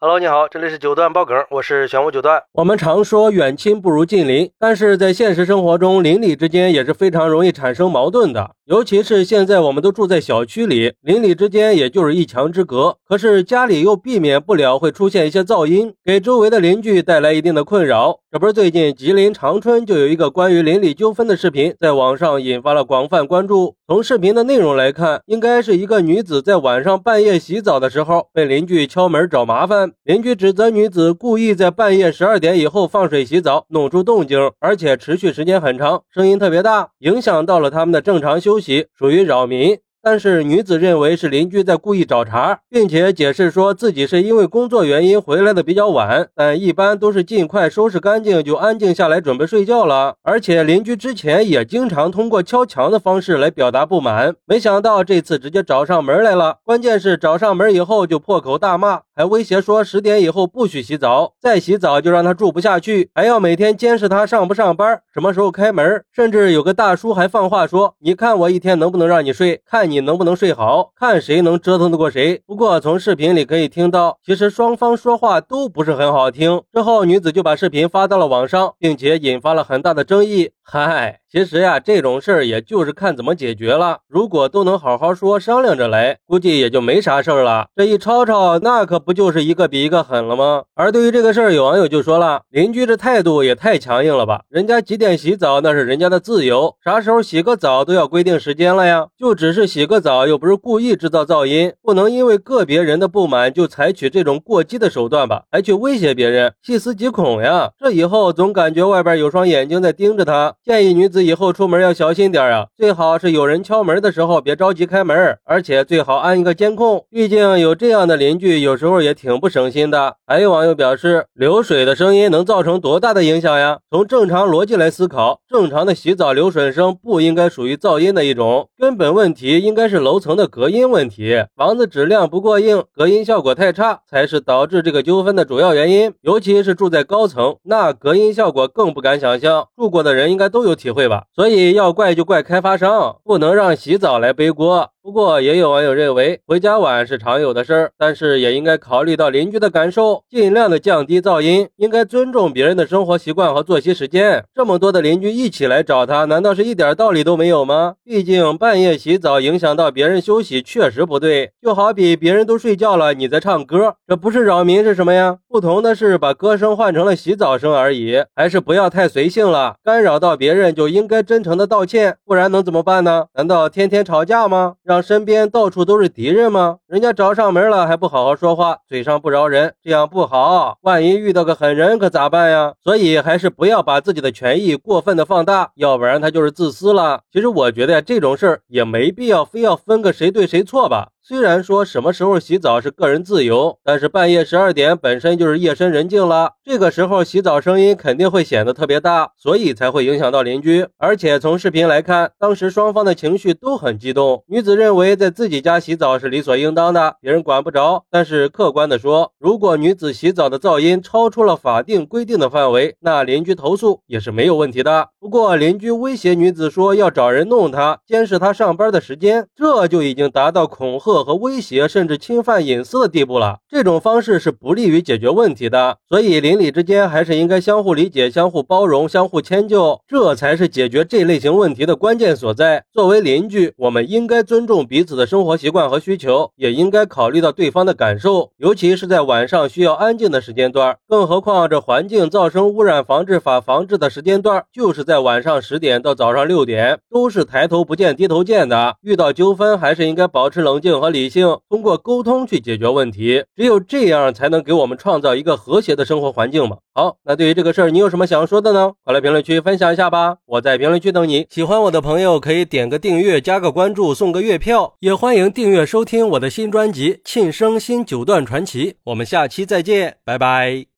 Hello，你好，这里是九段爆梗，我是玄武九段。我们常说远亲不如近邻，但是在现实生活中，邻里之间也是非常容易产生矛盾的。尤其是现在我们都住在小区里，邻里之间也就是一墙之隔，可是家里又避免不了会出现一些噪音，给周围的邻居带来一定的困扰。这不是最近吉林长春就有一个关于邻里纠纷的视频，在网上引发了广泛关注。从视频的内容来看，应该是一个女子在晚上半夜洗澡的时候，被邻居敲门找麻烦。邻居指责女子故意在半夜十二点以后放水洗澡，弄出动静，而且持续时间很长，声音特别大，影响到了他们的正常休息，属于扰民。但是女子认为是邻居在故意找茬，并且解释说自己是因为工作原因回来的比较晚，但一般都是尽快收拾干净就安静下来准备睡觉了。而且邻居之前也经常通过敲墙的方式来表达不满，没想到这次直接找上门来了。关键是找上门以后就破口大骂，还威胁说十点以后不许洗澡，再洗澡就让他住不下去，还要每天监视他上不上班，什么时候开门。甚至有个大叔还放话说：“你看我一天能不能让你睡？看。”你能不能睡好？看谁能折腾得过谁。不过从视频里可以听到，其实双方说话都不是很好听。之后女子就把视频发到了网上，并且引发了很大的争议。嗨。其实呀，这种事儿也就是看怎么解决了。如果都能好好说，商量着来，估计也就没啥事儿了。这一吵吵，那可不就是一个比一个狠了吗？而对于这个事儿，有网友就说了：“邻居这态度也太强硬了吧？人家几点洗澡那是人家的自由，啥时候洗个澡都要规定时间了呀？就只是洗个澡，又不是故意制造噪音，不能因为个别人的不满就采取这种过激的手段吧？还去威胁别人，细思极恐呀！这以后总感觉外边有双眼睛在盯着他。建议女子。”以后出门要小心点啊！最好是有人敲门的时候别着急开门，而且最好安一个监控。毕竟有这样的邻居，有时候也挺不省心的。还有网友表示，流水的声音能造成多大的影响呀？从正常逻辑来思考，正常的洗澡流水声不应该属于噪音的一种，根本问题应该是楼层的隔音问题，房子质量不过硬，隔音效果太差，才是导致这个纠纷的主要原因。尤其是住在高层，那隔音效果更不敢想象，住过的人应该都有体会吧。所以要怪就怪开发商，不能让洗澡来背锅。不过也有网友认为，回家晚是常有的事儿，但是也应该考虑到邻居的感受，尽量的降低噪音，应该尊重别人的生活习惯和作息时间。这么多的邻居一起来找他，难道是一点道理都没有吗？毕竟半夜洗澡影响到别人休息，确实不对。就好比别人都睡觉了，你在唱歌，这不是扰民是什么呀？不同的是把歌声换成了洗澡声而已。还是不要太随性了，干扰到别人就应该真诚的道歉，不然能怎么办呢？难道天天吵架吗？让。身边到处都是敌人吗？人家找上门了还不好好说话，嘴上不饶人，这样不好。万一遇到个狠人可咋办呀？所以还是不要把自己的权益过分的放大，要不然他就是自私了。其实我觉得，这种事儿也没必要非要分个谁对谁错吧。虽然说什么时候洗澡是个人自由，但是半夜十二点本身就是夜深人静了，这个时候洗澡声音肯定会显得特别大，所以才会影响到邻居。而且从视频来看，当时双方的情绪都很激动，女子认为在自己家洗澡是理所应当的，别人管不着。但是客观的说，如果女子洗澡的噪音超出了法定规定的范围，那邻居投诉也是没有问题的。不过邻居威胁女子说要找人弄她，监视她上班的时间，这就已经达到恐吓。和威胁甚至侵犯隐私的地步了，这种方式是不利于解决问题的。所以邻里之间还是应该相互理解、相互包容、相互迁就，这才是解决这类型问题的关键所在。作为邻居，我们应该尊重彼此的生活习惯和需求，也应该考虑到对方的感受，尤其是在晚上需要安静的时间段。更何况这环境噪声污染防治法防治的时间段就是在晚上十点到早上六点，都是抬头不见低头见的。遇到纠纷还是应该保持冷静和理性通过沟通去解决问题，只有这样才能给我们创造一个和谐的生活环境嘛。好，那对于这个事儿，你有什么想说的呢？快来评论区分享一下吧，我在评论区等你。喜欢我的朋友可以点个订阅，加个关注，送个月票，也欢迎订阅收听我的新专辑《庆生新九段传奇》。我们下期再见，拜拜。